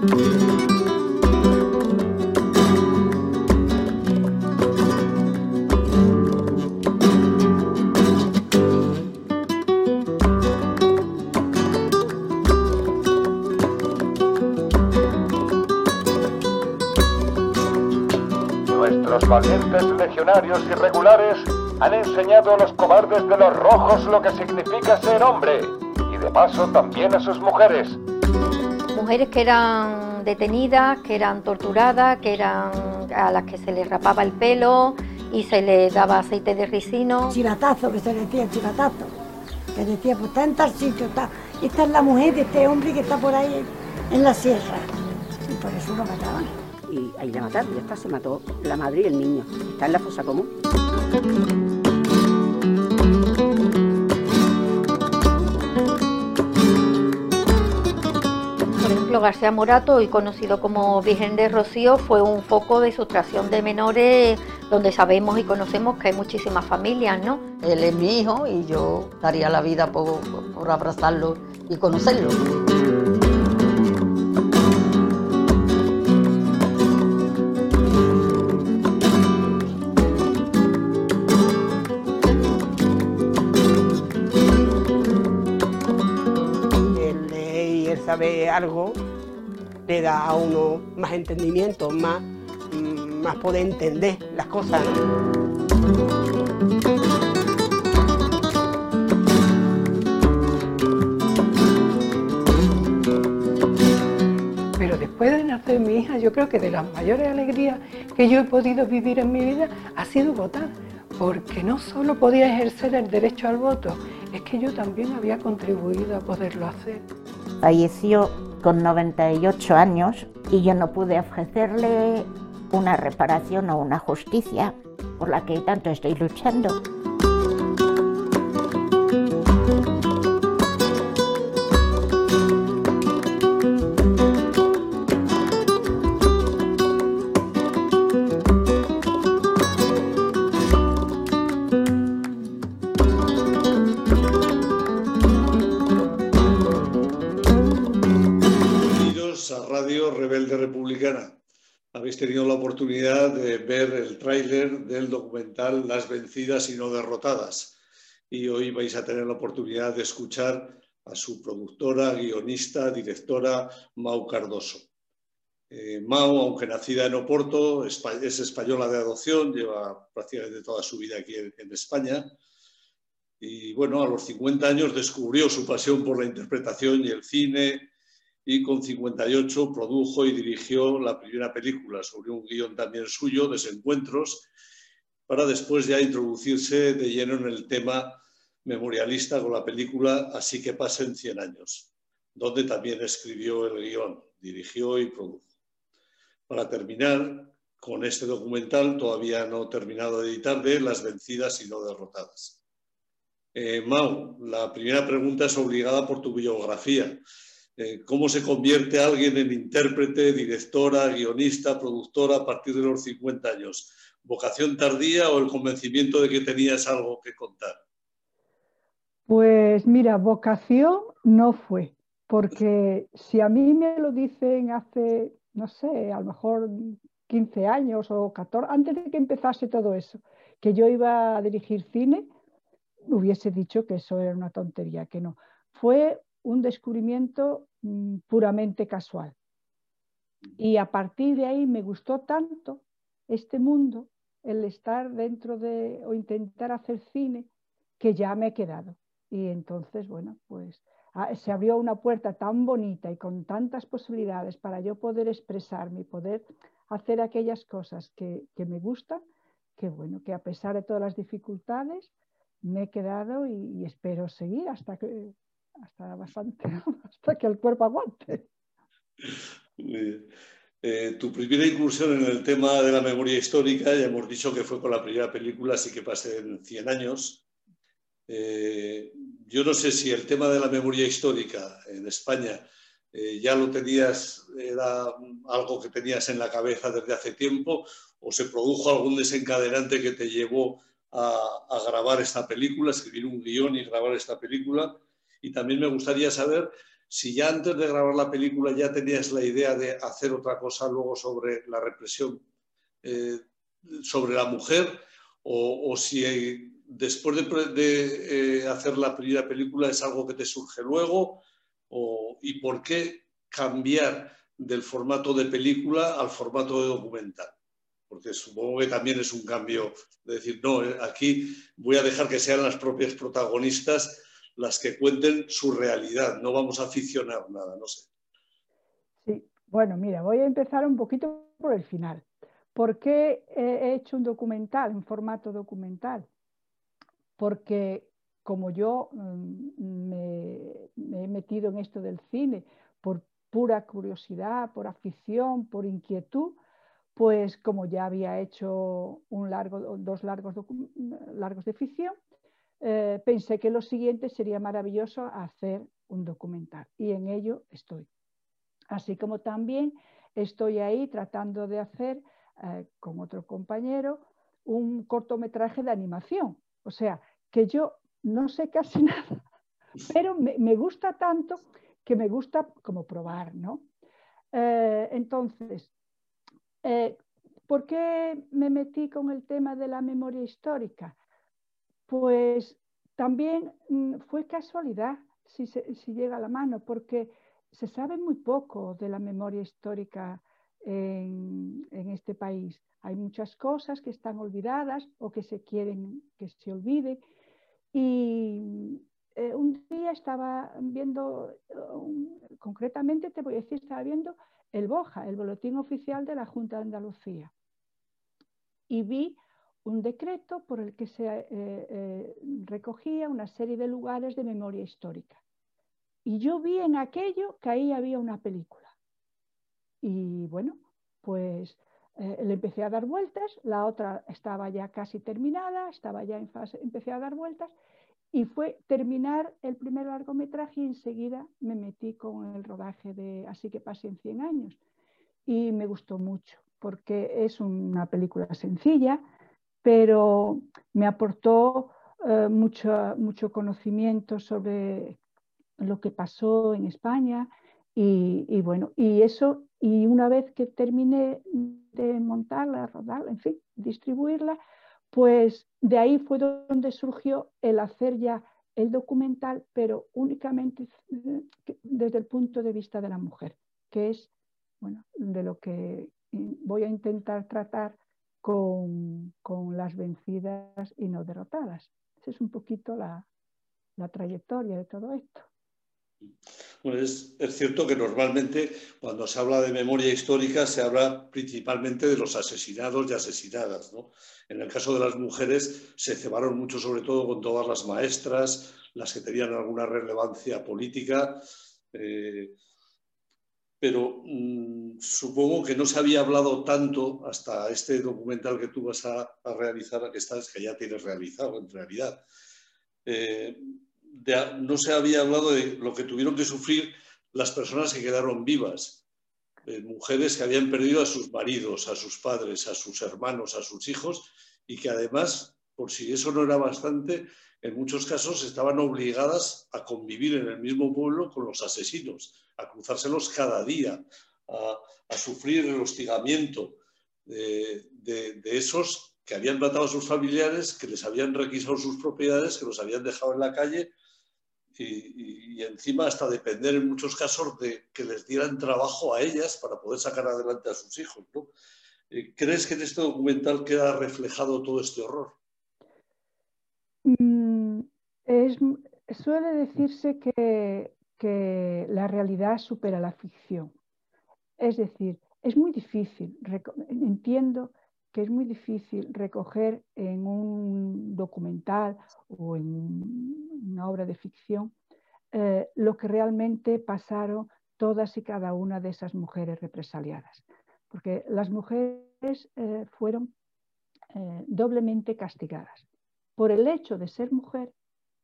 Nuestros valientes legionarios irregulares han enseñado a los cobardes de los rojos lo que significa ser hombre y de paso también a sus mujeres. Mujeres que eran detenidas, que eran torturadas, que eran a las que se les rapaba el pelo y se les daba aceite de ricino. Chivatazo, que se decía chivatazo. Que decía, pues está en tal sitio, está. Esta es la mujer de este hombre que está por ahí en la sierra. Y por eso lo mataban. y ahí la mataron, ya está, se mató la madre y el niño. Está en la fosa común. Ejemplo, García Morato, hoy conocido como Virgen de Rocío, fue un foco de sustracción de menores donde sabemos y conocemos que hay muchísimas familias, ¿no? Él es mi hijo y yo daría la vida por, por abrazarlo y conocerlo. Saber algo le da a uno más entendimiento, más, mm, más poder entender las cosas. Pero después de nacer mi hija, yo creo que de las mayores alegrías que yo he podido vivir en mi vida ha sido votar, porque no solo podía ejercer el derecho al voto, es que yo también había contribuido a poderlo hacer. Falleció con 98 años y yo no pude ofrecerle una reparación o una justicia por la que tanto estoy luchando. Oportunidad de ver el tráiler del documental Las vencidas y no derrotadas. Y hoy vais a tener la oportunidad de escuchar a su productora, guionista, directora, Mau Cardoso. Eh, Mau, aunque nacida en Oporto, es española de adopción, lleva prácticamente toda su vida aquí en, en España. Y bueno, a los 50 años descubrió su pasión por la interpretación y el cine, y con 58 produjo y dirigió la primera película sobre un guion también suyo, Desencuentros, para después ya introducirse de lleno en el tema memorialista con la película Así que pasen 100 años, donde también escribió el guion, dirigió y produjo. Para terminar con este documental, todavía no terminado de editar, de Las vencidas y no derrotadas. Eh, la primera pregunta es obligada por tu biografía. Eh, ¿Cómo se convierte alguien en intérprete, directora, guionista, productora a partir de los 50 años? ¿Vocación tardía o el convencimiento de que tenías algo que contar? Pues mira, vocación no fue, porque si a mí me lo dicen hace, no sé, a lo mejor 15 años o 14, antes de que empezase todo eso, que yo iba a dirigir cine, hubiese dicho que eso era una tontería, que no. Fue un descubrimiento puramente casual. Y a partir de ahí me gustó tanto este mundo, el estar dentro de o intentar hacer cine, que ya me he quedado. Y entonces, bueno, pues ah, se abrió una puerta tan bonita y con tantas posibilidades para yo poder expresarme y poder hacer aquellas cosas que, que me gustan, que bueno, que a pesar de todas las dificultades, me he quedado y espero seguir hasta que, hasta bastante, hasta que el cuerpo aguante. Eh, tu primera incursión en el tema de la memoria histórica, ya hemos dicho que fue con la primera película, así que pasen 100 años. Eh, yo no sé si el tema de la memoria histórica en España eh, ya lo tenías, era algo que tenías en la cabeza desde hace tiempo, o se produjo algún desencadenante que te llevó a, a grabar esta película, escribir un guion y grabar esta película. Y también me gustaría saber si ya antes de grabar la película ya tenías la idea de hacer otra cosa luego sobre la represión eh, sobre la mujer, o, si después de, hacer la primera película es algo que te surge luego, y por qué cambiar del formato de película al formato de documental. Porque supongo que también es un cambio de decir, no, eh, aquí voy a dejar que sean las propias protagonistas las que cuenten su realidad, no vamos a aficionar nada, no sé. Sí, bueno, mira, voy a empezar un poquito por el final. ¿Por qué he hecho un documental, un formato documental? Porque como yo mm, me, me he metido en esto del cine por pura curiosidad, por afición, por inquietud, pues como ya había hecho un largo, dos largos, largos de ficción, eh, pensé que lo siguiente sería maravilloso hacer un documental y en ello estoy. Así como también estoy ahí tratando de hacer eh, con otro compañero un cortometraje de animación. O sea, que yo no sé casi nada, pero me, gusta tanto que me gusta como probar, ¿no? Eh, entonces, ¿Por qué me metí con el tema de la memoria histórica? Pues también mm, fue casualidad, si, llega a la mano, porque se sabe muy poco de la memoria histórica en, este país. Hay muchas cosas que están olvidadas o que se quieren que se olviden. Y eh, un día estaba viendo, concretamente te voy a decir, estaba viendo el BOJA, el Boletín Oficial de la Junta de Andalucía. Y vi un decreto por el que se eh, eh, recogía una serie de lugares de memoria histórica. Y yo vi en aquello que ahí había una película. Y bueno, pues eh, le empecé a dar vueltas, la otra estaba ya casi terminada, estaba ya en fase, empecé a dar vueltas y fue terminar el primer largometraje y enseguida me metí con el rodaje de Así que pasen 100 años. Y me gustó mucho, porque es una película sencilla, pero me aportó eh, mucho, mucho conocimiento sobre lo que pasó en España y, bueno, y eso, y una vez que terminé de montarla, rodarla, en fin, distribuirla, pues de ahí fue donde surgió el hacer ya el documental, pero únicamente eh, desde el punto de vista de la mujer, que es bueno, de lo que voy a intentar tratar con, las vencidas y no derrotadas. Esa es un poquito la trayectoria de todo esto. Bueno, es, cierto que normalmente cuando se habla de memoria histórica se habla principalmente de los asesinados y asesinadas. En el caso de las mujeres se cebaron mucho sobre todo con todas las maestras, las que tenían alguna relevancia política. Eh, pero mm, supongo que no se había hablado tanto hasta este documental que tú vas a, realizar, que, estás, que ya tienes realizado en realidad. Eh, no se había hablado de lo que tuvieron que sufrir las personas que quedaron vivas, mujeres que habían perdido a sus maridos, a sus padres, a sus hermanos, a sus hijos, y que además, por si eso no era bastante, en muchos casos estaban obligadas a convivir en el mismo pueblo con los asesinos, a cruzárselos cada día, a, sufrir el hostigamiento de, esos que habían matado a sus familiares, que les habían requisado sus propiedades, que los habían dejado en la calle y, encima hasta depender en muchos casos de que les dieran trabajo a ellas para poder sacar adelante a sus hijos. Eh, ¿Crees que en este documental queda reflejado todo este horror? Mm, suele decirse que, que la realidad supera la ficción. Es decir, es muy difícil, entiendo que es muy difícil recoger en un documental o en una obra de ficción eh, lo que realmente pasaron todas y cada una de esas mujeres represaliadas. Porque las mujeres eh, fueron eh, doblemente castigadas por el hecho de ser mujer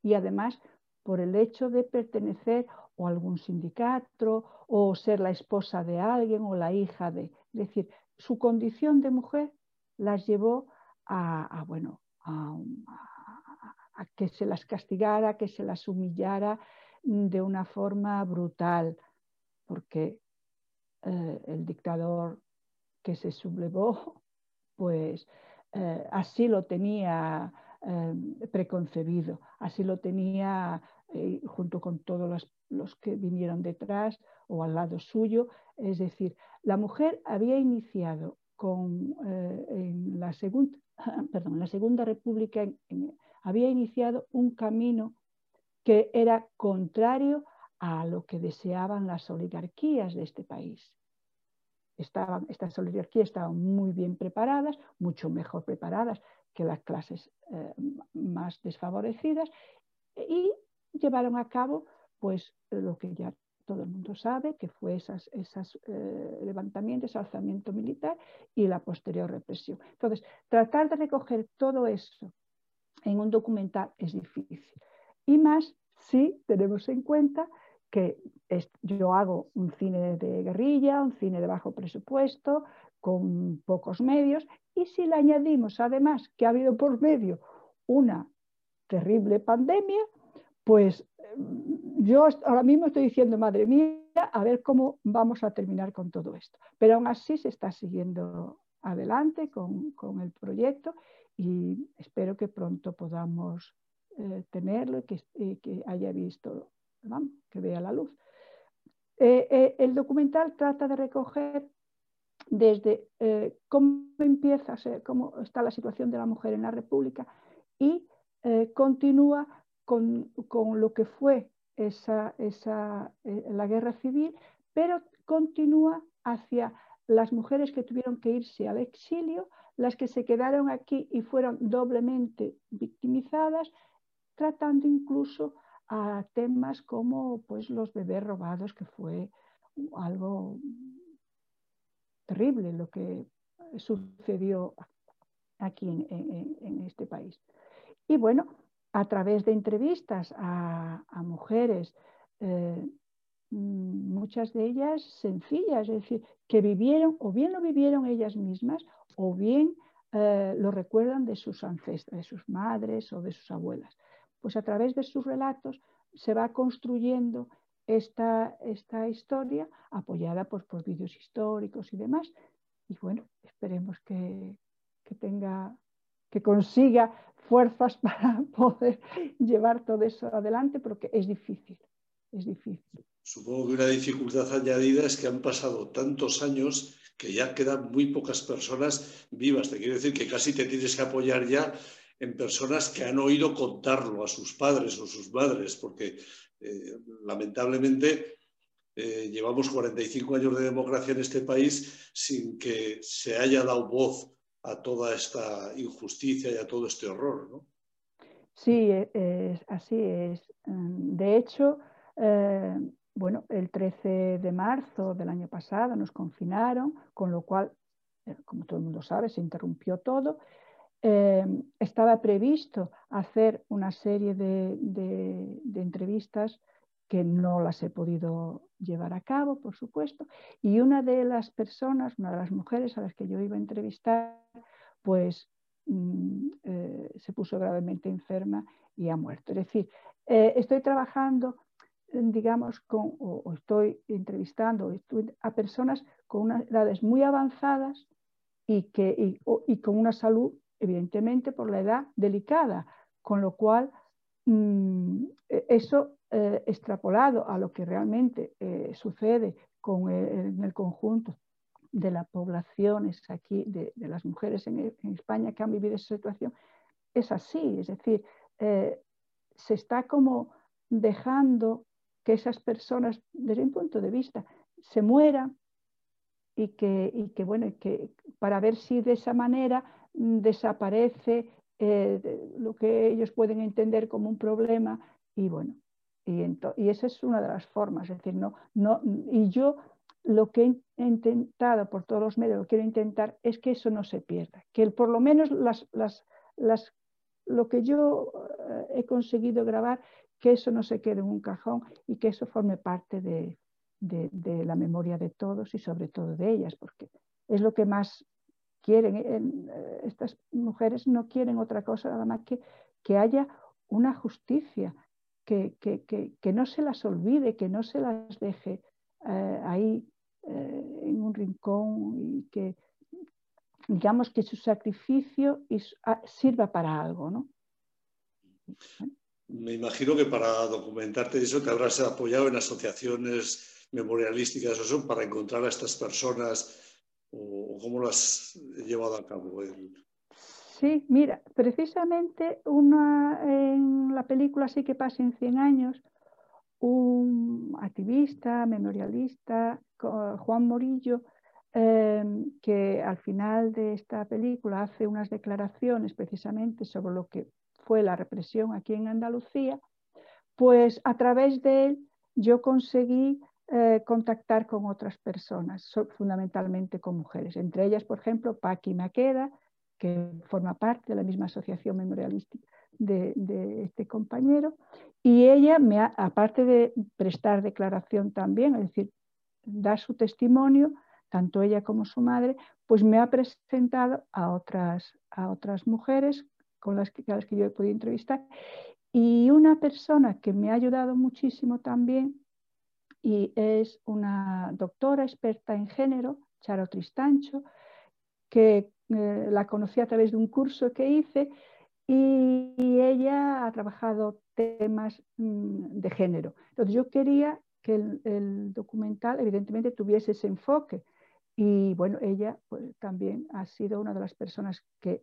y además por el hecho de pertenecer o a algún sindicato o ser la esposa de alguien o la hija de. Es decir, su condición de mujer las llevó a, bueno, a, que se las castigara, que se las humillara de una forma brutal, porque eh, el dictador que se sublevó, pues eh, así lo tenía eh, preconcebido, así lo tenía junto con todos los, que vinieron detrás o al lado suyo. Es decir, la mujer había iniciado con, en, la segunda, perdón, la Segunda República, había iniciado un camino que era contrario a lo que deseaban las oligarquías de este país. Estaban, estas oligarquías estaban muy bien preparadas, mucho mejor preparadas que las clases eh, más desfavorecidas y llevaron a cabo pues lo que ya todo el mundo sabe, que fue esos esas, eh, levantamientos, alzamiento militar y la posterior represión. Entonces, tratar de recoger todo eso en un documental es difícil. Y más si tenemos en cuenta que yo hago un cine de guerrilla, un cine de bajo presupuesto, con pocos medios, y si le añadimos además que ha habido por medio una terrible pandemia, pues mm, yo ahora mismo estoy diciendo, madre mía, a ver cómo vamos a terminar con todo esto. Pero aún así se está siguiendo adelante con, con el proyecto y espero que pronto podamos eh, tenerlo y que, que, haya visto, que vea la luz. Eh, eh, el documental trata de recoger desde cómo empieza, cómo está la situación de la mujer en la República y continúa con, con, lo que fue esa, esa, la guerra civil, pero continúa hacia las mujeres que tuvieron que irse al exilio, las que se quedaron aquí y fueron doblemente victimizadas, tratando incluso a temas como pues, los bebés robados, que fue algo terrible lo que sucedió aquí en, este país. Y bueno, a través de entrevistas a, mujeres, eh, muchas de ellas sencillas, es decir, que vivieron o bien lo vivieron ellas mismas o bien eh, lo recuerdan de sus ancestras, de sus madres o de sus abuelas pues a través de sus relatos se va construyendo esta, esta historia apoyada por, por vídeos históricos y demás. Y bueno, esperemos que, que tenga, que consiga fuerzas para poder llevar todo eso adelante, porque es difícil, es difícil. Supongo que una dificultad añadida es que han pasado tantos años que ya quedan muy pocas personas vivas. Te quiero decir que casi te tienes que apoyar ya en personas que han oído contarlo a sus padres o sus madres, porque eh, lamentablemente eh, llevamos 45 años de democracia en este país sin que se haya dado voz a toda esta injusticia y a todo este horror. ¿no? Sí, es, así es. Mm, de hecho, eh, bueno, el 13 de marzo del año pasado nos confinaron, con lo cual, como todo el mundo sabe, se interrumpió todo Em, estaba previsto hacer una serie de, entrevistas que no las he podido llevar a cabo, por supuesto, y una de las personas, una de las mujeres a las que yo iba a entrevistar, pues mm, eh, se puso gravemente enferma y ha muerto. Es decir, eh, estoy trabajando, digamos, con, o, estoy entrevistando a personas con unas edades muy avanzadas y, que, y con una salud evidentemente por la edad delicada, con lo cual mm, e-, eso eh, extrapolado a lo que realmente eh, sucede con en el conjunto de las poblaciones aquí, de, las mujeres en, España que han vivido esa situación, es así, es decir, eh, se está como dejando que esas personas, desde un punto de vista, se mueran y que, y que bueno, que para ver si de esa manera desaparece eh, lo que ellos pueden entender como un problema y bueno, y, y, esa es una de las formas, es decir, no, no, y yo lo que he intentado por todos los medios, lo que quiero intentar es que eso no se pierda, que por lo menos las, las, las, lo que yo eh, he conseguido grabar, que eso no se quede en un cajón y que eso forme parte de, de, de la memoria de todos y sobre todo de ellas, porque es lo que más quieren, eh, estas mujeres no quieren otra cosa nada más que que haya una justicia, que, que, no se las olvide, que no se las deje eh, ahí eh, en un rincón y que digamos que su sacrificio ah, sirva para algo, ¿no? Me imagino que para documentarte eso te habrás apoyado en asociaciones memorialísticas o eso para encontrar a estas personas o, cómo lo has llevado a cabo. Sí, mira, precisamente una, en la película Sí que pasa en 100 años, un activista, memorialista, Juan Morillo, em, que al final de esta película hace unas declaraciones precisamente sobre lo que fue la represión aquí en Andalucía, pues a través de él yo conseguí eh, contactar con otras personas, fundamentalmente con mujeres, entre ellas, por ejemplo, Paqui Maqueda, que forma parte de la misma asociación memorialística de, este compañero, y ella, me aparte de prestar declaración también, es decir, dar su testimonio, tanto ella como su madre, pues me ha presentado a otras, a otras mujeres con las que, las que yo he podido entrevistar. Y una persona que me ha ayudado muchísimo también y es una doctora experta en género, Charo Tristancho, que eh, la conocí a través de un curso que hice y, ella ha trabajado temas mm, de género. Entonces yo quería que el, documental evidentemente tuviese ese enfoque y bueno, ella pues, también ha sido una de las personas que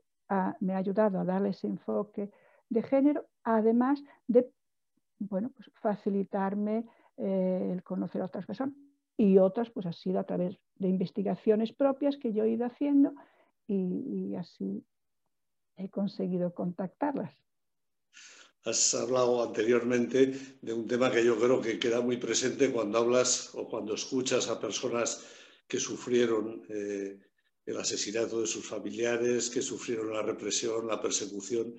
me ha ayudado a darle ese enfoque de género, además de bueno, pues facilitarme eh, el conocer a otras personas y otras pues ha sido a través de investigaciones propias que yo he ido haciendo y, así he conseguido contactarlas. Has hablado anteriormente de un tema que yo creo que queda muy presente cuando hablas o cuando escuchas a personas que sufrieron eh, el asesinato de sus familiares, que sufrieron la represión, la persecución.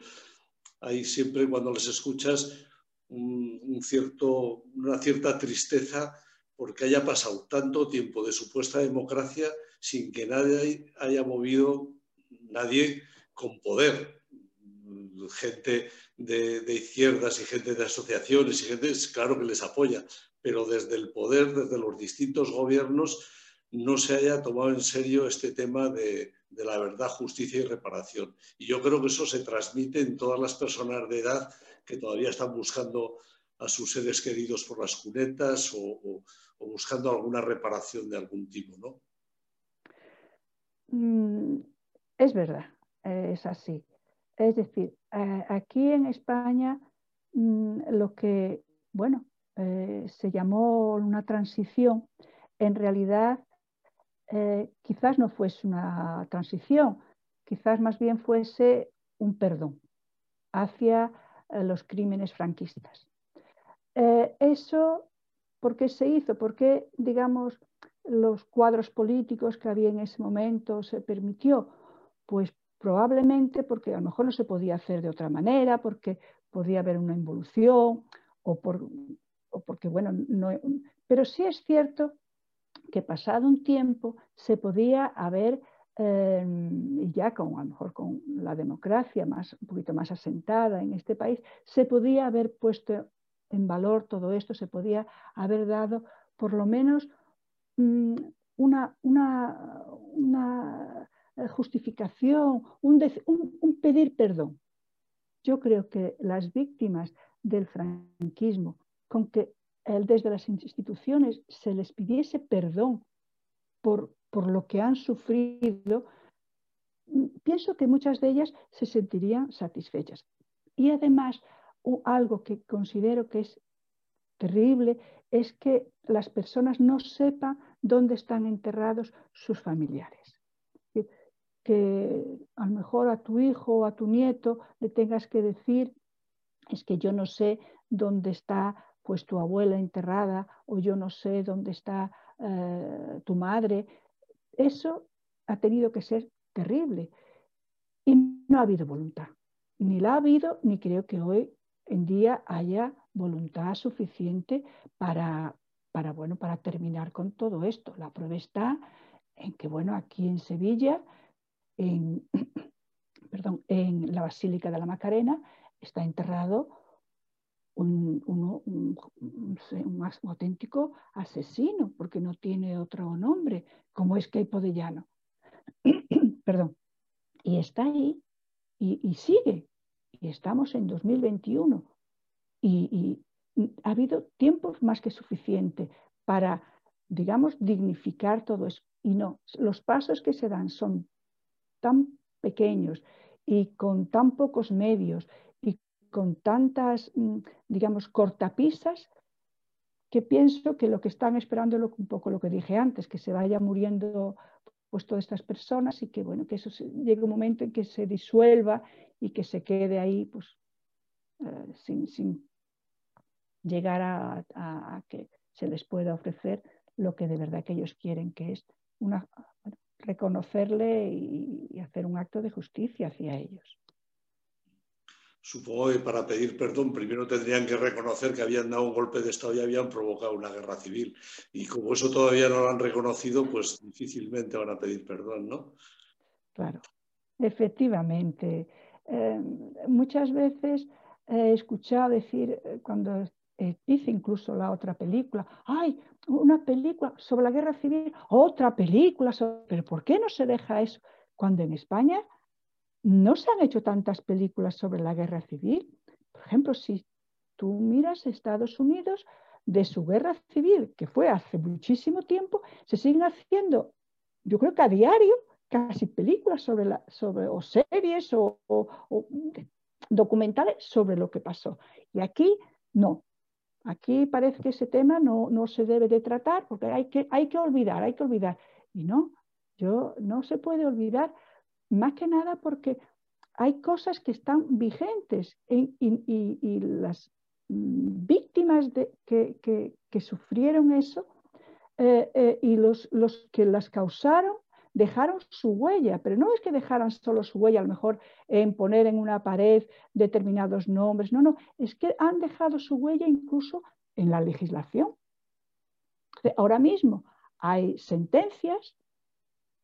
Hay siempre cuando les escuchas un, cierto, una cierta tristeza porque haya pasado tanto tiempo de supuesta democracia sin que nadie haya movido, nadie con poder, gente de, izquierdas y gente de asociaciones y gente, claro que les apoya, pero desde el poder, desde los distintos gobiernos, no se haya tomado en serio este tema de, de, la verdad, justicia y reparación. Y yo creo que eso se transmite en todas las personas de edad que todavía están buscando a sus seres queridos por las cunetas o, buscando alguna reparación de algún tipo, ¿no? Mm, es verdad, es así. Es decir, aquí en España mm, lo que, bueno, eh, se llamó una transición, en realidad eh, quizás no fuese una transición, quizás más bien fuese un perdón hacia eh, los crímenes franquistas. eso, ¿por qué se hizo? Porque, digamos, los cuadros políticos que había en ese momento se permitió? Pues probablemente porque a lo mejor no se podía hacer de otra manera, porque podía haber una involución o, por, porque, bueno, no, pero sí es cierto que pasado un tiempo se podía haber, eh, ya con, a lo mejor con la democracia más, un poquito más asentada en este país, se podía haber puesto en valor todo esto, se podía haber dado por lo menos Mm, una, una, eh, justificación, un, pedir perdón. Yo creo que las víctimas del franquismo, con que desde las instituciones se les pidiese perdón por, por lo que han sufrido, mm, pienso que muchas de ellas se sentirían satisfechas. Y además, algo que considero que es terrible es que las personas no sepan dónde están enterrados sus familiares. Que a lo mejor a tu hijo o a tu nieto le tengas que decir, es que yo no sé dónde está pues tu abuela enterrada o yo no sé dónde está eh, tu madre. Eso ha tenido que ser terrible y no ha habido voluntad. Ni la ha habido, ni creo que hoy en día haya voluntad suficiente para, para, bueno, para terminar con todo esto. La prueba está en que, bueno, aquí en Sevilla, en, perdón, en la Basílica de la Macarena, está enterrado un, un, auténtico asesino, porque no tiene otro nombre, como es Keipo de Llano. Perdón. Y está ahí y, sigue. Y estamos en 2021. Y, y ha habido tiempo más que suficiente para, digamos, dignificar todo eso. Y no, los pasos que se dan son tan pequeños y con tan pocos medios y con tantas, mm, digamos, cortapisas, que pienso que lo que están esperando es un poco lo que dije antes, que se vaya muriendo pues todas estas personas y que bueno, que eso llegue un momento en que se disuelva y que se quede ahí pues eh, sin, llegar a, que se les pueda ofrecer lo que de verdad que ellos quieren, que es una, reconocerle y, hacer un acto de justicia hacia ellos. Supongo que para pedir perdón primero tendrían que reconocer que habían dado un golpe de Estado y habían provocado una guerra civil. Y como eso todavía no lo han reconocido, pues difícilmente van a pedir perdón, ¿no? Claro, efectivamente. Eh, muchas veces he escuchado decir, eh, cuando eh, dice incluso la otra película, ay, una película sobre la guerra civil, otra película sobre... Pero ¿por qué no se deja eso? Cuando en España no se han hecho tantas películas sobre la guerra civil. Por ejemplo, si tú miras Estados Unidos, de su guerra civil, que fue hace muchísimo tiempo, se siguen haciendo, yo creo que a diario, casi películas sobre la, sobre, o series o, documentales sobre lo que pasó. Y aquí no. Aquí parece que ese tema no, no se debe de tratar porque hay que, hay que olvidar, hay que olvidar. Y no, yo no se puede olvidar más que nada porque hay cosas que están vigentes y, las víctimas de, que, sufrieron eso eh, eh, y los, los, que las causaron dejaron su huella, pero no es que dejaran solo su huella, a lo mejor en poner en una pared determinados nombres, no, no, es que han dejado su huella incluso en la legislación. Ahora mismo hay sentencias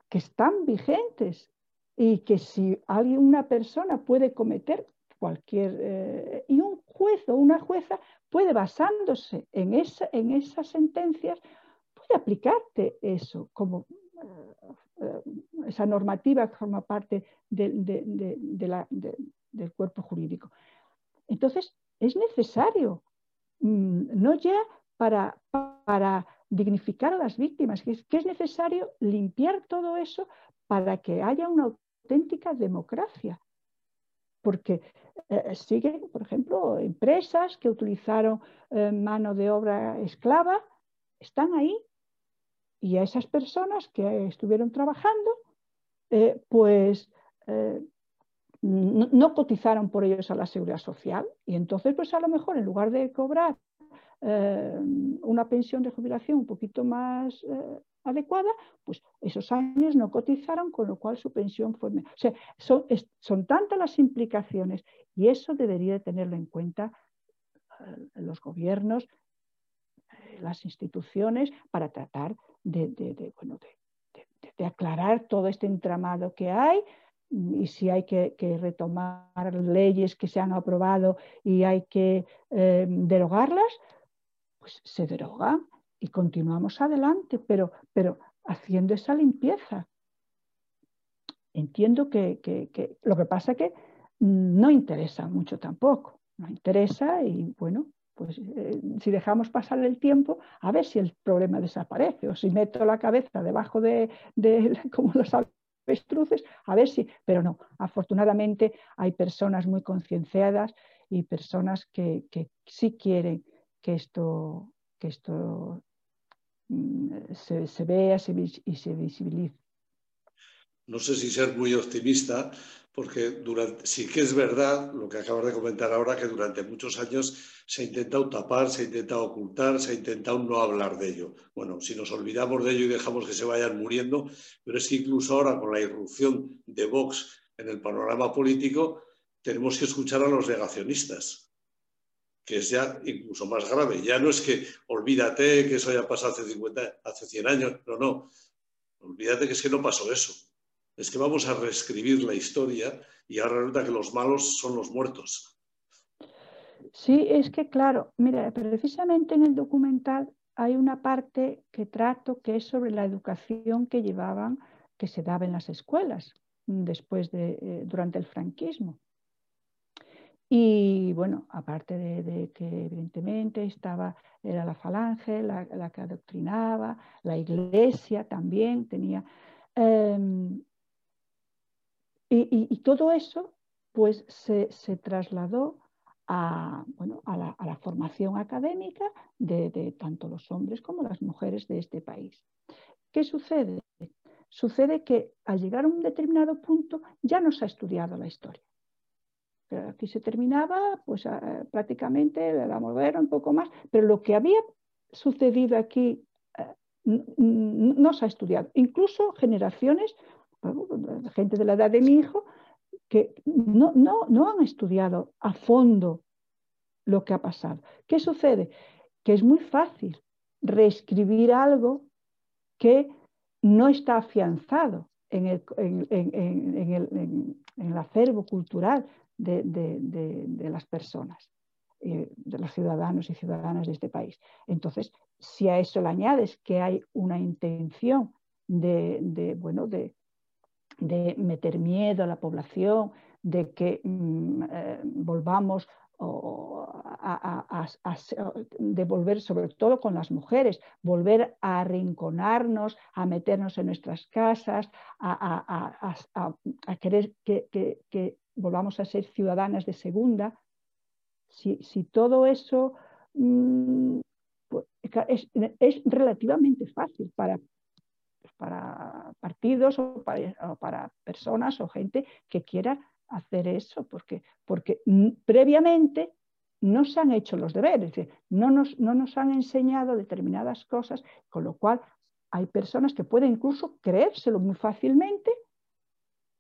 que están vigentes y que si alguien, una persona puede cometer cualquier, eh, y un juez o una jueza puede basándose en, esa, en esas sentencias, puede aplicarte eso como eh, esa normativa que forma parte del cuerpo jurídico. Entonces, es necesario, mm, no ya para, para dignificar a las víctimas, que es, que es necesario limpiar todo eso para que haya una auténtica democracia. Porque eh, siguen, por ejemplo, empresas que utilizaron eh, mano de obra esclava, están ahí. Y a esas personas que estuvieron trabajando, eh, pues no, no, cotizaron por ellos a la seguridad social. Y entonces, pues a lo mejor en lugar de cobrar una pensión de jubilación un poquito más adecuada, pues esos años no cotizaron, con lo cual su pensión fue... O sea, son, tantas las implicaciones y eso debería de tenerlo en cuenta eh, los gobiernos, eh, las instituciones, para tratar de, de, bueno, de, aclarar todo este entramado que hay. Y si hay que, retomar leyes que se han aprobado y hay que eh, derogarlas, pues se derogan y continuamos adelante, pero, pero haciendo esa limpieza. Entiendo que, lo que pasa es que no interesa mucho tampoco, no interesa y bueno, pues eh, si dejamos pasar el tiempo, a ver si el problema desaparece o si meto la cabeza debajo de, de como los avestruces, a ver si, pero no, afortunadamente hay personas muy concienciadas y personas que, que sí quieren que esto, que esto Mm, se, vea y se visibilice. No sé si ser muy optimista, porque durante, sí que es verdad lo que acabas de comentar ahora, que durante muchos años se ha intentado tapar, se ha intentado ocultar, se ha intentado no hablar de ello. Bueno, si nos olvidamos de ello y dejamos que se vayan muriendo, pero es que incluso ahora con la irrupción de Vox en el panorama político, tenemos que escuchar a los negacionistas que es ya incluso más grave. Ya no es que olvídate que eso haya pasado hace 50, hace 100 años, no, no. Olvídate que es que no pasó eso. Es que vamos a reescribir la historia y ahora resulta que los malos son los muertos. Sí, es que claro, mira, precisamente en el documental hay una parte que trato que es sobre la educación que llevaban, que se daba en las escuelas después de, eh, durante el franquismo. Y bueno, aparte de, que evidentemente estaba, era la falange la, que adoctrinaba, la iglesia también tenía. Em, y, todo eso pues se, trasladó a, bueno, a, la, formación académica de, tanto los hombres como las mujeres de este país. ¿Qué sucede? Sucede que al llegar a un determinado punto ya no se ha estudiado la historia aquí se terminaba, pues ah, prácticamente la moderna un poco más, pero lo que había sucedido aquí eh, no se ha estudiado. Incluso generaciones, gente de la edad de mi hijo, que no, no han estudiado a fondo lo que ha pasado. ¿Qué sucede? Que es muy fácil reescribir algo que no está afianzado en el, en el, acervo cultural de, las personas, eh, de los ciudadanos y ciudadanas de este país. Entonces, si a eso le añades que hay una intención de, bueno, de, meter miedo a la población, de que mm, eh, volvamos a, de volver, sobre todo con las mujeres, volver a arrinconarnos, a meternos en nuestras casas, a, querer que, volvamos a ser ciudadanas de segunda, si, todo eso mm, pues, es, relativamente fácil para, para partidos o para, personas o gente que quiera hacer eso, porque, porque previamente no se han hecho los deberes, no nos, no nos han enseñado determinadas cosas, con lo cual hay personas que pueden incluso creérselo muy fácilmente.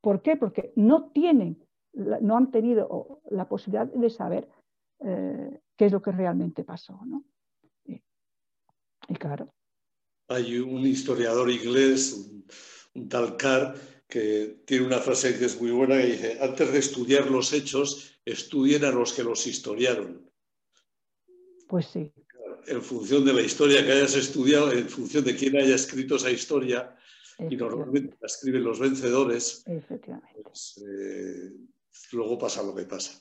¿Por qué? Porque no tienen no han tenido la posibilidad de saber eh, qué es lo que realmente pasó. ¿no? Y, claro. Hay un historiador inglés, un, tal Carr, que tiene una frase que es muy buena que dice, antes de estudiar los hechos, estudien a los que los historiaron. Pues sí. En función de la historia que hayas estudiado, en función de quién haya escrito esa historia, y normalmente la escriben los vencedores, Efectivamente. Pues, eh, luego pasa lo que pasa.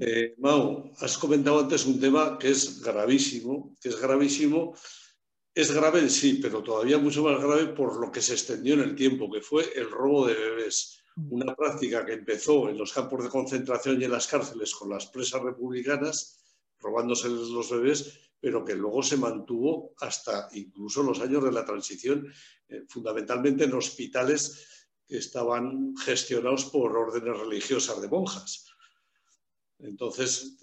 Eh, Mau, has comentado antes un tema que es gravísimo, que es gravísimo, es grave en sí, pero todavía mucho más grave por lo que se extendió en el tiempo, que fue el robo de bebés. Mm. Una práctica que empezó en los campos de concentración y en las cárceles con las presas republicanas, robándose los bebés, pero que luego se mantuvo hasta incluso los años de la transición, eh, fundamentalmente en hospitales que estaban gestionados por órdenes religiosas de monjas. Entonces,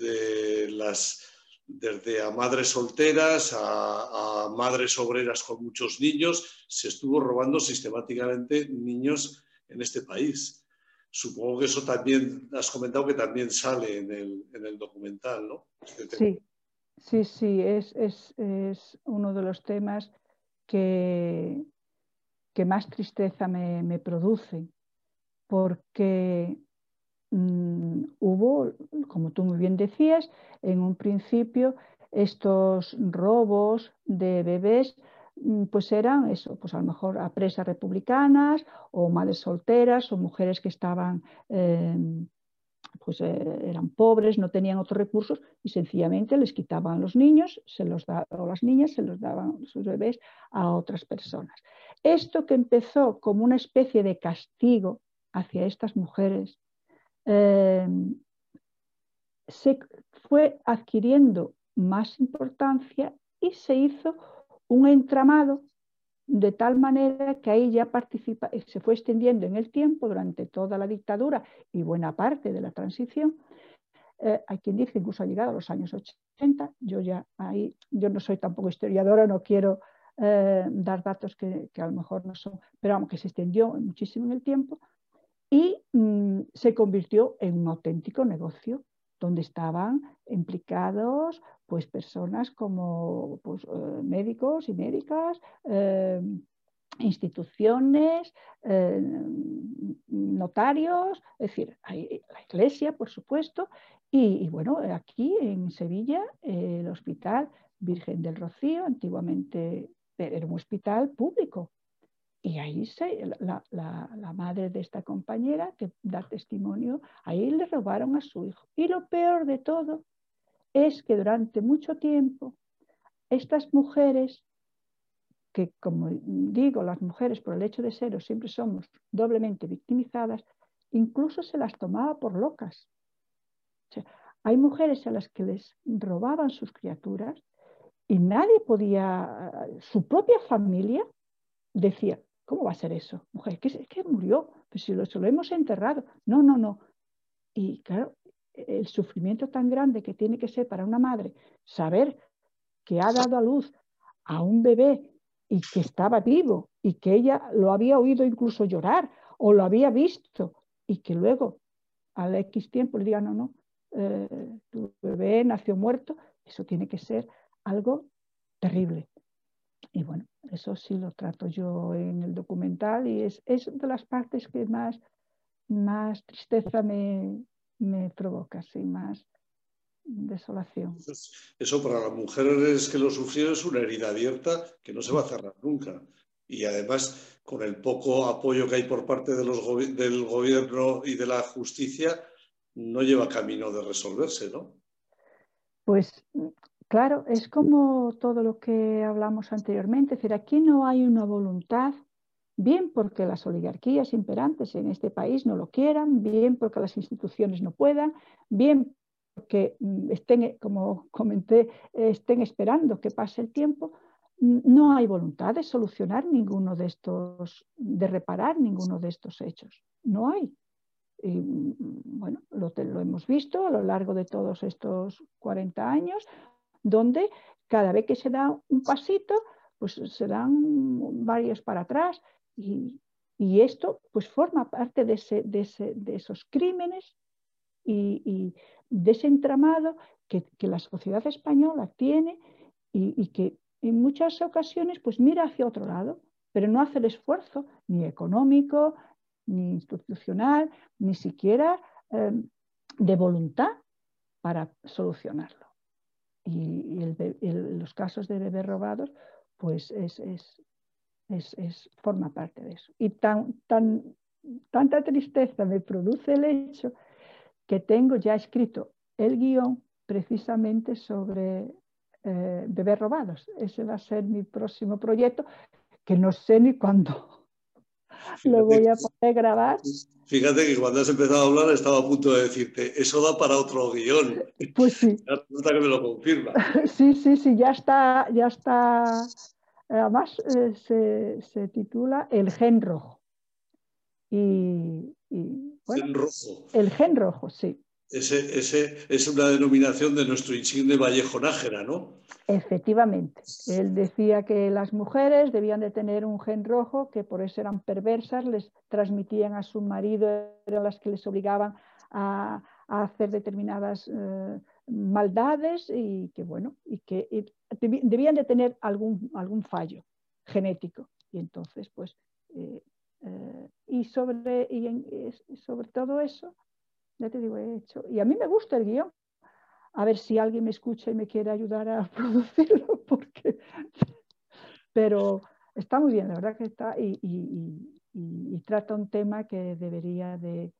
desde a madres solteras a, madres obreras con muchos niños, se estuvo robando sistemáticamente niños en este país. Supongo que eso también, has comentado que también sale en el, documental, ¿no? Este sí, sí, sí, es, es uno de los temas que, que más tristeza me, me produce, porque mm, hubo, como tú muy bien decías, en un principio estos robos de bebés mm, pues eran eso, pues a lo mejor a presas republicanas o madres solteras o mujeres que estaban em, pues eh, eran pobres, no tenían otros recursos y sencillamente les quitaban los niños se los o las niñas se los daban sus bebés a otras personas. Esto que empezó como una especie de castigo hacia estas mujeres, eh, se fue adquiriendo más importancia y se hizo un entramado de tal manera que ahí ya participa, se fue extendiendo en el tiempo durante toda la dictadura y buena parte de la transición. Eh, hay quien dice que incluso ha llegado a los años 80. Yo ya ahí, yo no soy tampoco historiadora, no quiero eh, dar datos que, a lo mejor no son, pero vamos, que se extendió muchísimo en el tiempo y mm, se convirtió en un auténtico negocio donde estaban implicados pues personas como pues, eh, médicos y médicas, eh, instituciones, notarios, es decir, la iglesia, por supuesto, y, bueno, aquí en Sevilla, el Hospital Virgen del Rocío, antiguamente era un hospital público. Y ahí se, la, la, madre de esta compañera que da testimonio, ahí le robaron a su hijo. Y lo peor de todo es que durante mucho tiempo estas mujeres, que como digo, las mujeres por el hecho de ser siempre somos doblemente victimizadas, incluso se las tomaba por locas. hay mujeres a las que les robaban sus criaturas y nadie podía, su propia familia decía, ¿cómo va a ser eso? Mujer, ¿qué es que murió, pues si lo, hemos enterrado. No, no, no. Y claro, el sufrimiento tan grande que tiene que ser para una madre saber que ha dado a luz a un bebé y que estaba vivo y que ella lo había oído incluso llorar o lo había visto y que luego al X tiempo le diga no, no, eh, tu bebé nació muerto, eso tiene que ser algo terrible. Y bueno, eso sí lo trato yo en el documental y es, es de las partes que más, más tristeza me, me provoca, sin más desolación. Eso para las mujeres que lo sufrieron es una herida abierta que no se va a cerrar nunca. Y además, con el poco apoyo que hay por parte de los del gobierno y de la justicia, no lleva camino de resolverse, ¿no? Pues claro, es como todo lo que hablamos anteriormente, es decir, aquí no hay una voluntad bien porque las oligarquías imperantes en este país no lo quieran, bien porque las instituciones no puedan, bien porque mm, estén, como comenté, estén esperando que pase el tiempo, mm, no hay voluntad de solucionar ninguno de estos, de reparar ninguno de estos hechos. No hay. Y, mm, bueno, lo hemos visto a lo largo de todos estos 40 años, donde cada vez que se da un pasito, pues se dan varios para atrás y, esto pues forma parte de, esos crímenes y, de ese entramado que, la sociedad española tiene y, que en muchas ocasiones pues mira hacia otro lado, pero no hace el esfuerzo ni económico, ni institucional, ni siquiera em, de voluntad para solucionarlo. Y, los casos de bebés robados, pues es, es, forma parte de eso. Y tan, tan, tanta tristeza me produce el hecho que tengo ya escrito el guion precisamente sobre eh, bebés robados. Ese va a ser mi próximo proyecto, que no sé ni cuándo lo voy a poder grabar. Fíjate que cuando has empezado a hablar estaba a punto de decirte, eso da para otro guion. Pues sí. Ya que me lo confirma. Sí, sí, sí, ya está, ya está Además, eh, se, titula El gen rojo. Y, gen rojo. El gen rojo, sí. Ese, es una denominación de nuestro insigne Vallejo Nájera, ¿no? Efectivamente. Él decía que las mujeres debían de tener un gen rojo, que por eso eran perversas, les transmitían a su marido, eran las que les obligaban a, hacer determinadas eh, maldades y que, bueno, y que debían de tener algún, algún fallo genético. Y entonces, pues, eh, eh, y, sobre, y, sobre todo eso, ya te digo, he hecho. Y a mí me gusta el guion. A ver si alguien me escucha y me quiere ayudar a producirlo, porque... Pero está muy bien, la verdad que está, y, trata un tema que debería de,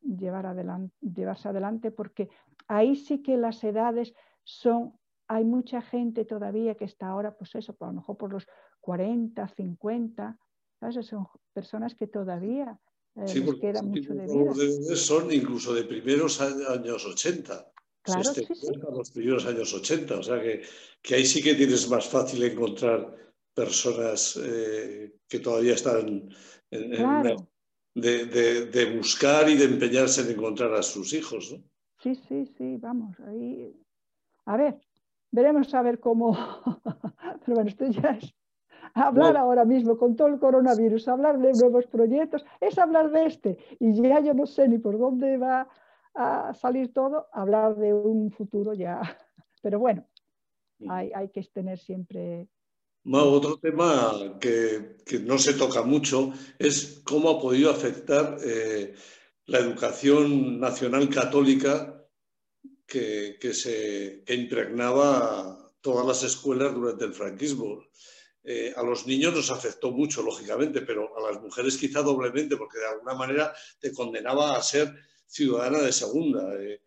llevar adelante, llevarse adelante, porque ahí sí que las edades son hay mucha gente todavía que está ahora, pues eso, a lo mejor por los 40, 50, ¿sabes? Son personas que todavía eh, les queda mucho de vida. Son incluso de primeros años 80. Claro, sí, sí. Los primeros años 80, o sea que, que, ahí sí que tienes más fácil encontrar personas eh, que todavía están en, de, de, de, buscar y de empeñarse en encontrar a sus hijos. ¿no? Sí, sí, sí, vamos, ahí. A ver, Veremos a ver cómo. Pero bueno, esto ya es hablar ahora mismo con todo el coronavirus, hablar de nuevos proyectos, es hablar de este. Y ya yo no sé ni por dónde va a salir todo, hablar de un futuro ya. Pero bueno, hay, hay que tener siempre otro tema que, no se toca mucho es cómo ha podido afectar eh, la educación nacional católica que, se, impregnaba todas las escuelas durante el franquismo. Eh, a los niños nos afectó mucho, lógicamente, pero a las mujeres quizá doblemente, porque de alguna manera te condenaba a ser ciudadana de segunda. Eh,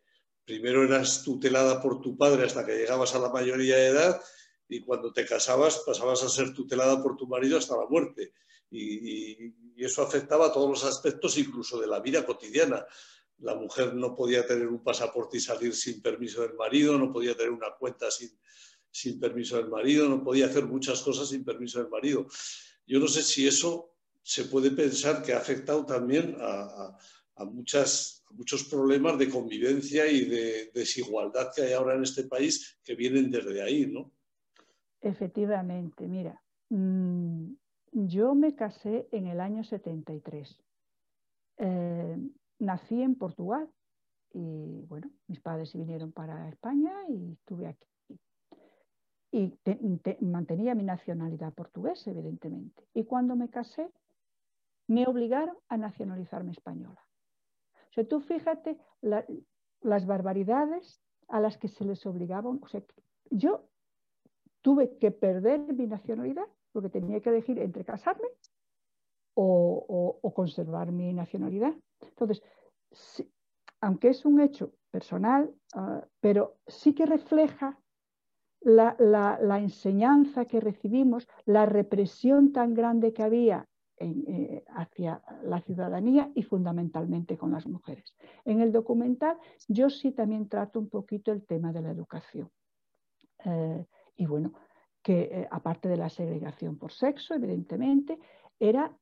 primero eras tutelada por tu padre hasta que llegabas a la mayoría de edad y cuando te casabas pasabas a ser tutelada por tu marido hasta la muerte. Y, eso afectaba a todos los aspectos, incluso de la vida cotidiana. La mujer no podía tener un pasaporte y salir sin permiso del marido, no podía tener una cuenta sin, sin permiso del marido, no podía hacer muchas cosas sin permiso del marido. Yo no sé si eso se puede pensar que ha afectado también a, muchos problemas de convivencia y de desigualdad que hay ahora en este país que vienen desde ahí, ¿no? Efectivamente, mira, mm, yo me casé en el año 73. Eh, nací en Portugal y bueno, mis padres se vinieron para España y estuve aquí. Y mantenía mi nacionalidad portuguesa, evidentemente. Y cuando me casé, me obligaron a nacionalizarme española. O sea, tú fíjate las barbaridades a las que se les obligaban. O sea, yo tuve que perder mi nacionalidad porque tenía que elegir entre casarme o, conservar mi nacionalidad. Entonces, aunque es un hecho personal, ah, pero sí que refleja la, enseñanza que recibimos, la represión tan grande que había eh, hacia la ciudadanía y fundamentalmente con las mujeres. En el documental yo sí también trato un poquito el tema de la educación. Eh, y bueno, que eh, aparte de la segregación por sexo, evidentemente, era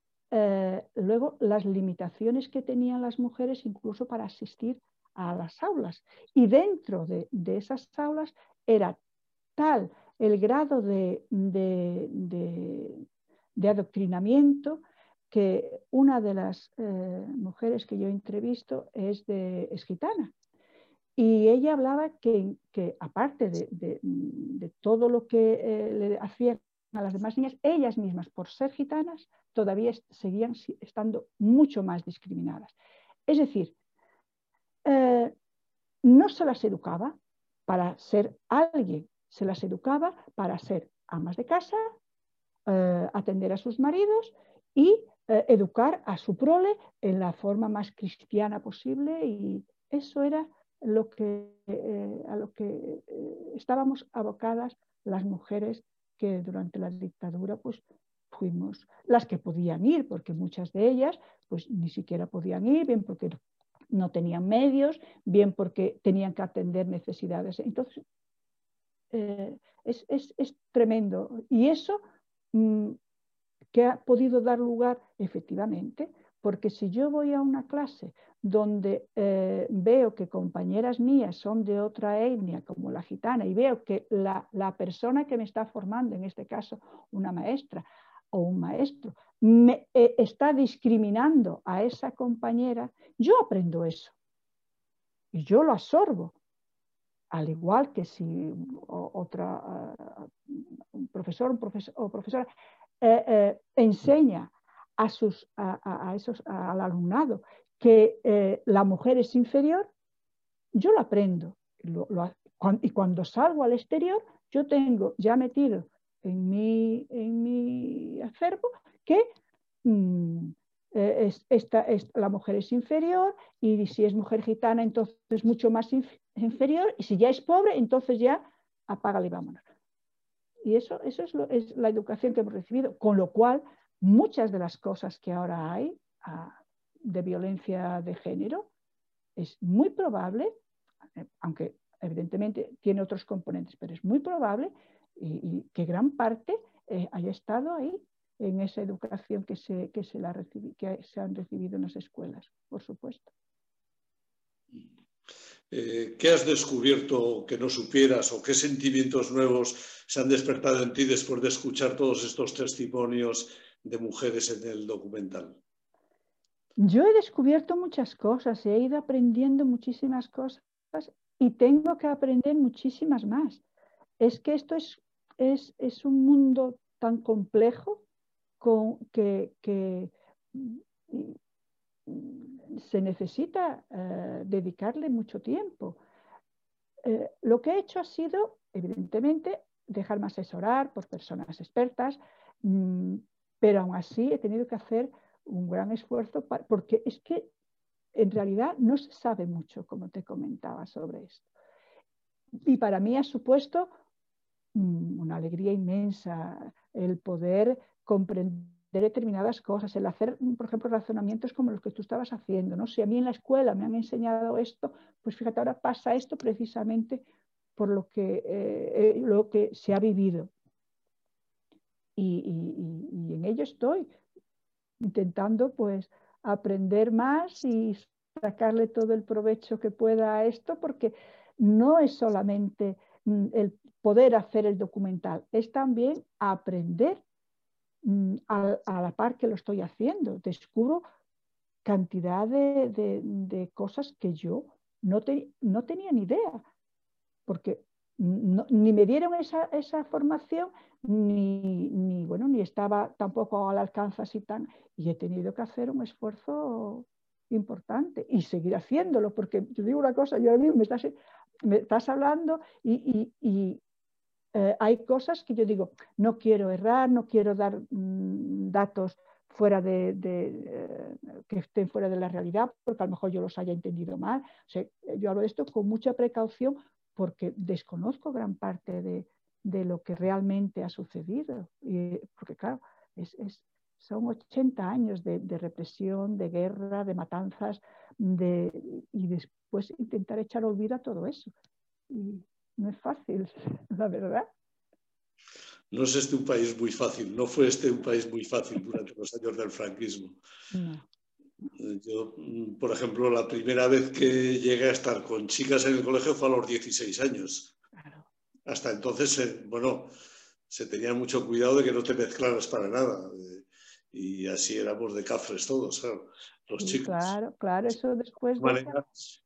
luego las limitaciones que tenían las mujeres incluso para asistir a las aulas. Y dentro de, esas aulas era tal el grado de, adoctrinamiento que una de las eh, mujeres que yo entrevisto es, de, gitana y ella hablaba que, aparte de, todo lo que eh, le hacían a las demás niñas, ellas mismas, por ser gitanas, todavía seguían estando mucho más discriminadas. Es decir, eh, no se las educaba para ser alguien, se las educaba para ser amas de casa, eh, atender a sus maridos y educar a su prole en la forma más cristiana posible y eso era lo que, eh, a lo que eh, estábamos abocadas las mujeres que durante la dictadura pues fuimos las que podían ir, porque muchas de ellas pues ni siquiera podían ir, bien porque no tenían medios, bien porque tenían que atender necesidades. Entonces, eh, es, tremendo. Y eso mm, que ha podido dar lugar, efectivamente, porque si yo voy a una clase donde eh, veo que compañeras mías son de otra etnia, como la gitana, y veo que la, persona que me está formando, en este caso una maestra o un maestro, me eh, está discriminando a esa compañera, yo aprendo eso. Y yo lo absorbo. Al igual que si otra, un profesor, profesor o profesora eh, enseña a sus, a, esos, al alumnado que eh, la mujer es inferior, yo lo aprendo. y cuando salgo al exterior, yo tengo ya metido en mi, en mi acervo que mm, eh, esta, la mujer es inferior y si es mujer gitana, entonces es mucho más inferior y si ya es pobre, entonces ya apágale y vámonos. Y eso, eso es, la educación que hemos recibido, con lo cual muchas de las cosas que ahora hay ah, de violencia de género es muy probable, aunque evidentemente tiene otros componentes, pero es muy probable y, que gran parte eh, haya estado ahí en esa educación que se, que, se la que se han recibido en las escuelas, por supuesto. Eh, ¿Qué has descubierto que no supieras o qué sentimientos nuevos se han despertado en ti después de escuchar todos estos testimonios de mujeres en el documental? Yo he descubierto muchas cosas, he ido aprendiendo muchísimas cosas y tengo que aprender muchísimas más. Es que esto es, es, un mundo tan complejo que, mm, se necesita eh, dedicarle mucho tiempo. Eh, lo que he hecho ha sido, evidentemente, dejarme asesorar por personas expertas, mm, pero aún así he tenido que hacer un gran esfuerzo porque es que en realidad no se sabe mucho, como te comentaba, sobre esto. Y para mí ha supuesto mm, una alegría inmensa el poder comprender determinadas cosas, el hacer, por ejemplo, razonamientos como los que tú estabas haciendo. ¿no? Si a mí en la escuela me han enseñado esto, pues fíjate, ahora pasa esto precisamente por lo que, eh, lo que se ha vivido. Y, y, en ello estoy, intentando pues aprender más y sacarle todo el provecho que pueda a esto, porque no es solamente mm, el poder hacer el documental, es también aprender mm, a, la par que lo estoy haciendo. Descubro cantidad de, cosas que yo no, no tenía ni idea, porque ni me dieron esa, formación, ni, bueno, ni estaba tampoco al alcance así tan... Y he tenido que hacer un esfuerzo importante y seguir haciéndolo, porque yo digo una cosa, yo estás, me estás hablando y, eh, hay cosas que yo digo, no quiero errar, no quiero dar mm, datos fuera de, eh, que estén fuera de la realidad, porque a lo mejor yo los haya entendido mal. yo hablo de esto con mucha precaución porque desconozco gran parte de, lo que realmente ha sucedido. Porque claro, son 80 años de, represión, de guerra, de matanzas, de, y después intentar echar olvido a todo eso. No es fácil, la verdad. No es este un país muy fácil, no fue este un país muy fácil durante los años del franquismo. Yo, por ejemplo, la primera vez que llegué a estar con chicas en el colegio fue a los 16 años. Hasta entonces, bueno, se tenía mucho cuidado de que no te mezclaras para nada y así éramos de cafres todos, los chicos. Claro, claro, eso después.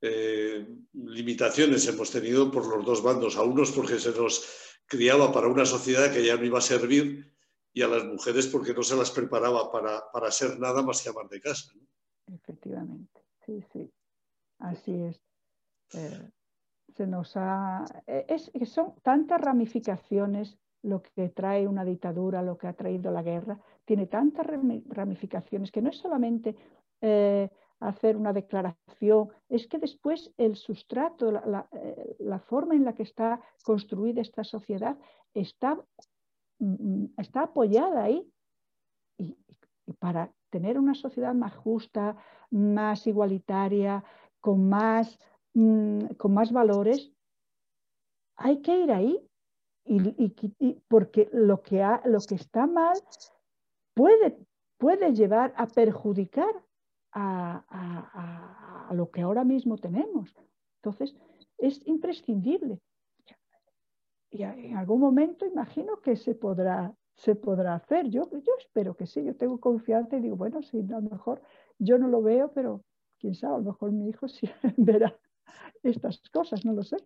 Eh, limitaciones hemos tenido por los dos bandos, a unos porque se nos criaba para una sociedad que ya no iba a servir y a las mujeres porque no se las preparaba para, para ser nada más que amar de casa. Efectivamente, sí, sí, así es. Eh, se nos ha... Eh, es, son tantas ramificaciones lo que trae una dictadura, lo que ha traído la guerra, tiene tantas ramificaciones que no es solamente eh, hacer una declaración, es que después el sustrato, eh, la, forma en la que está construida esta sociedad está, mm, está apoyada ahí. Y, para tener una sociedad más justa, más igualitaria, con más, mm, con más valores, hay que ir ahí. Y, porque lo que, lo que está mal puede, puede llevar a perjudicar a, lo que ahora mismo tenemos. Entonces, es imprescindible. Y en algún momento imagino que se podrá, se podrá hacer. Yo, yo espero que sí, yo tengo confianza y digo, bueno, sí, a lo mejor yo no lo veo, pero quién sabe, a lo mejor mi hijo sí verá estas cosas, no lo sé.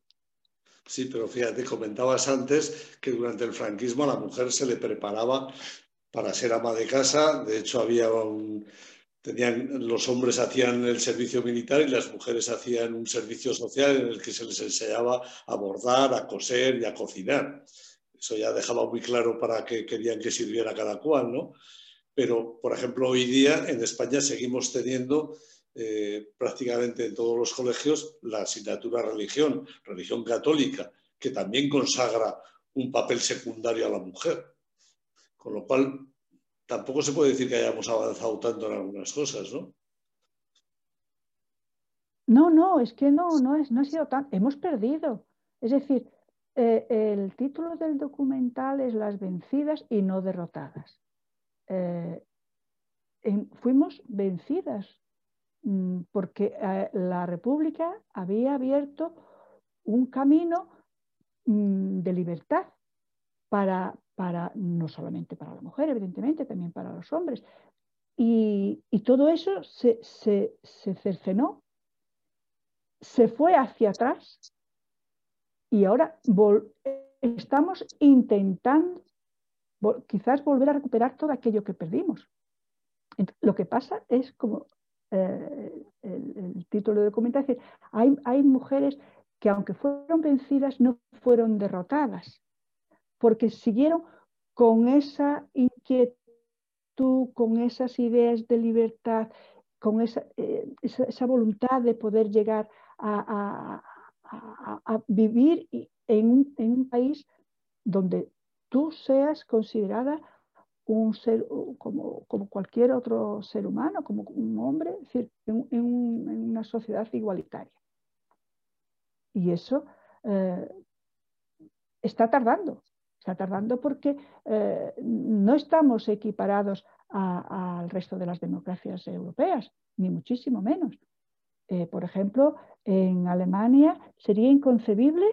Sí, pero fíjate, comentabas antes que durante el franquismo a la mujer se le preparaba para ser ama de casa. De hecho, había un, tenían, los hombres hacían el servicio militar y las mujeres hacían un servicio social en el que se les enseñaba a bordar, a coser y a cocinar. Eso ya dejaba muy claro para qué querían que sirviera cada cual, ¿no? Pero, por ejemplo, hoy día en España seguimos teniendo eh, prácticamente en todos los colegios la asignatura religión, religión católica, que también consagra un papel secundario a la mujer. Con lo cual, tampoco se puede decir que hayamos avanzado tanto en algunas cosas, ¿no? No, no, es que no, no, es, no ha sido tan. Hemos perdido. Es decir, eh, el título del documental es Las vencidas y no derrotadas. Eh, fuimos vencidas mm, porque eh, la República había abierto un camino mm, de libertad para, para, no solamente para la mujer, evidentemente, también para los hombres. Y, todo eso se, se, cercenó, se fue hacia atrás y ahora estamos intentando quizás volver a recuperar todo aquello que perdimos. Lo que pasa es como eh, el, título de documento, hay, hay mujeres que aunque fueron vencidas no fueron derrotadas, porque siguieron con esa inquietud, con esas ideas de libertad, con esa, eh, voluntad de poder llegar a, vivir en un, país donde tú seas considerada un ser como, cualquier otro ser humano, como un hombre, es decir, en, una sociedad igualitaria. Y eso eh, está tardando, está tardando porque eh, no estamos equiparados al resto de las democracias europeas, ni muchísimo menos. Eh, por ejemplo, en Alemania sería inconcebible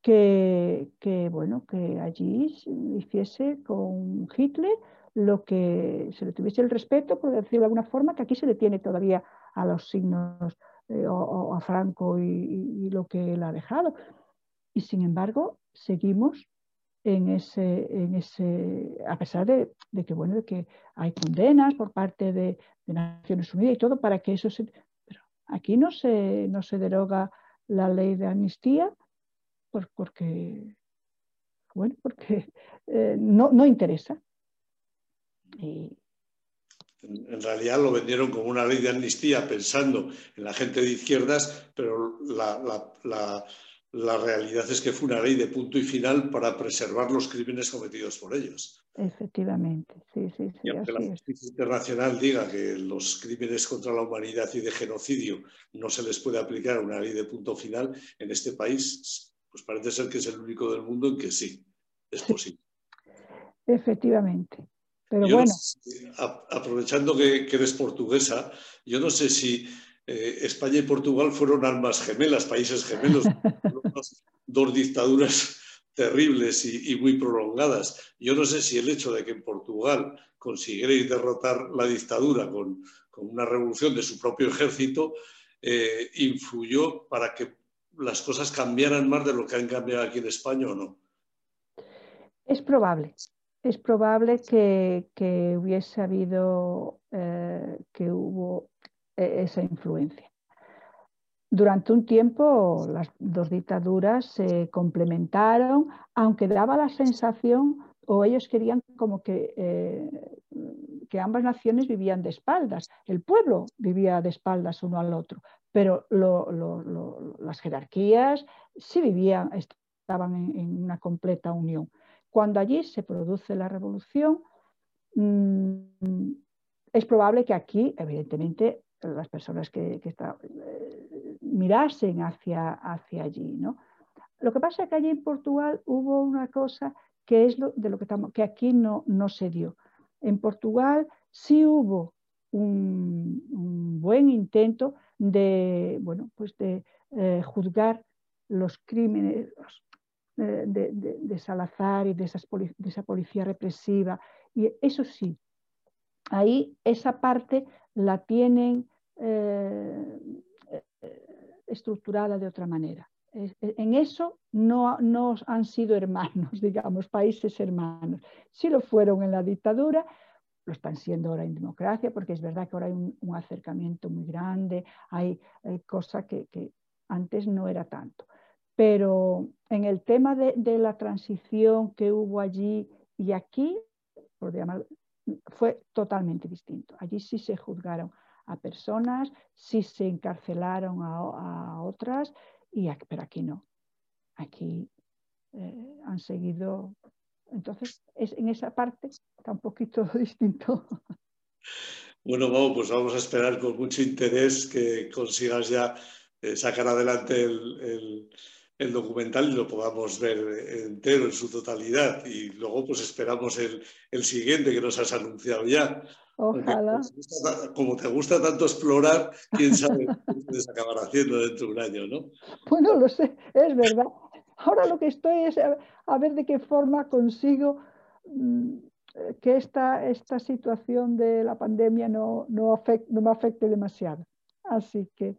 que, bueno, que allí hiciese con Hitler lo que se le tuviese el respeto, por decirlo de alguna forma, que aquí se le tiene todavía a los signos eh, o, a Franco y, lo que él ha dejado. Y sin embargo, seguimos en ese, en ese a pesar de, que, bueno, de que hay condenas por parte de, Naciones Unidas y todo para que eso se... Pero aquí no se, no se deroga la ley de amnistía porque, bueno, porque eh, no, no, interesa. En realidad lo vendieron como una ley de amnistía pensando en la gente de izquierdas, pero la, la, la, realidad es que fue una ley de punto y final para preservar los crímenes cometidos por ellos. Efectivamente, sí, sí, sí. Y aunque la justicia internacional diga que los crímenes contra la humanidad y de genocidio no se les puede aplicar una ley de punto final, en este país pues parece ser que es el único del mundo en que sí, es posible. Efectivamente. Pero bueno. aprovechando que, eres portuguesa, yo no sé si eh, España y Portugal fueron armas gemelas, países gemelos, dos, dictaduras terribles y, muy prolongadas. Yo no sé si el hecho de que en Portugal consiguierais derrotar la dictadura con, una revolución de su propio ejército eh, influyó para que las cosas cambiaran más de lo que han cambiado aquí en España o no? Es probable. Es probable que, hubiese habido, eh, que hubo eh, esa influencia. Durante un tiempo las dos dictaduras se complementaron, aunque daba la sensación, o ellos querían como que, eh, que ambas naciones vivían de espaldas. El pueblo vivía de espaldas uno al otro, pero las jerarquías sí vivían, estaban en, una completa unión. Cuando allí se produce la revolución, mm, es probable que aquí, evidentemente, las personas que, eh, mirasen hacia, hacia allí. ¿no? Lo que pasa es que allí en Portugal hubo una cosa que es lo, de lo que, estamos, que aquí no, no se dio. En Portugal sí hubo un buen intento de, bueno, pues de eh, juzgar los crímenes eh, de, Salazar y de, esa policía represiva. Y eso sí, ahí esa parte la tienen eh, estructurada de otra manera. En eso no, han sido hermanos, digamos, países hermanos. Sí lo fueron en la dictadura, lo están siendo ahora en democracia, porque es verdad que ahora hay un, acercamiento muy grande, hay, cosas que, antes no era tanto. Pero en el tema de, la transición que hubo allí y aquí, por fue totalmente distinto. Allí sí se juzgaron a personas, sí se encarcelaron a, otras, y pero aquí no. Aquí eh, han seguido entonces, es, en esa parte está un poquito distinto. Bueno, vamos, pues vamos a esperar con mucho interés que consigas ya eh, sacar adelante el, documental y lo podamos ver entero en su totalidad. Y luego, pues esperamos el, siguiente que nos has anunciado ya. Ojalá. Como te, gusta, tanto explorar, quién sabe qué puedes acabar haciendo dentro de un año, ¿no? Bueno, lo sé, es verdad. Ahora lo que estoy es a, ver de qué forma consigo mm, que esta, esta situación de la pandemia no, no, no me afecte demasiado. Así que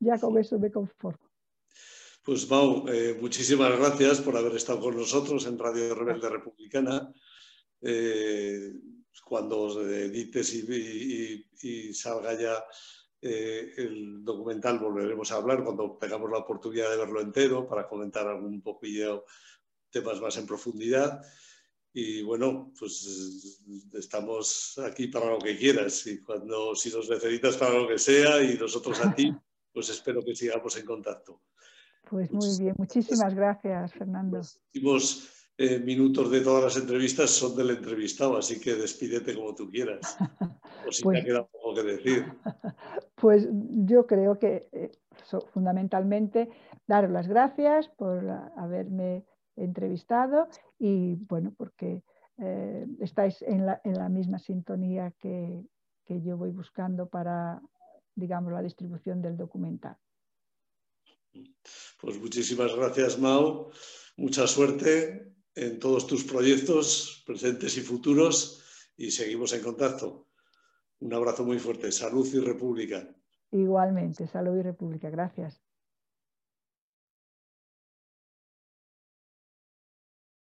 ya con eso me conformo. Pues Mau, eh, muchísimas gracias por haber estado con nosotros en Radio Rebelde Republicana. eh, cuando edites y, salga ya eh, el documental volveremos a hablar cuando tengamos la oportunidad de verlo entero para comentar algún poquillo temas más en profundidad. Y bueno, pues estamos aquí para lo que quieras y cuando si nos necesitas para lo que sea y nosotros a ti, pues espero que sigamos en contacto. Pues muy bien, muchísimas gracias, Fernando. Los últimos eh, minutos de todas las entrevistas son del entrevistado, así que despídete como tú quieras. O si te ha quedado poco que decir. Pues yo creo que eh, fundamentalmente daros las gracias por haberme entrevistado y bueno, porque eh, estáis en la, en la, misma sintonía que, que yo voy buscando para, digamos, la distribución del documental. Pues muchísimas gracias, Mao. Mucha suerte en todos tus proyectos presentes y futuros y seguimos en contacto. Un abrazo muy fuerte. Salud y República. Igualmente, salud y República. Gracias.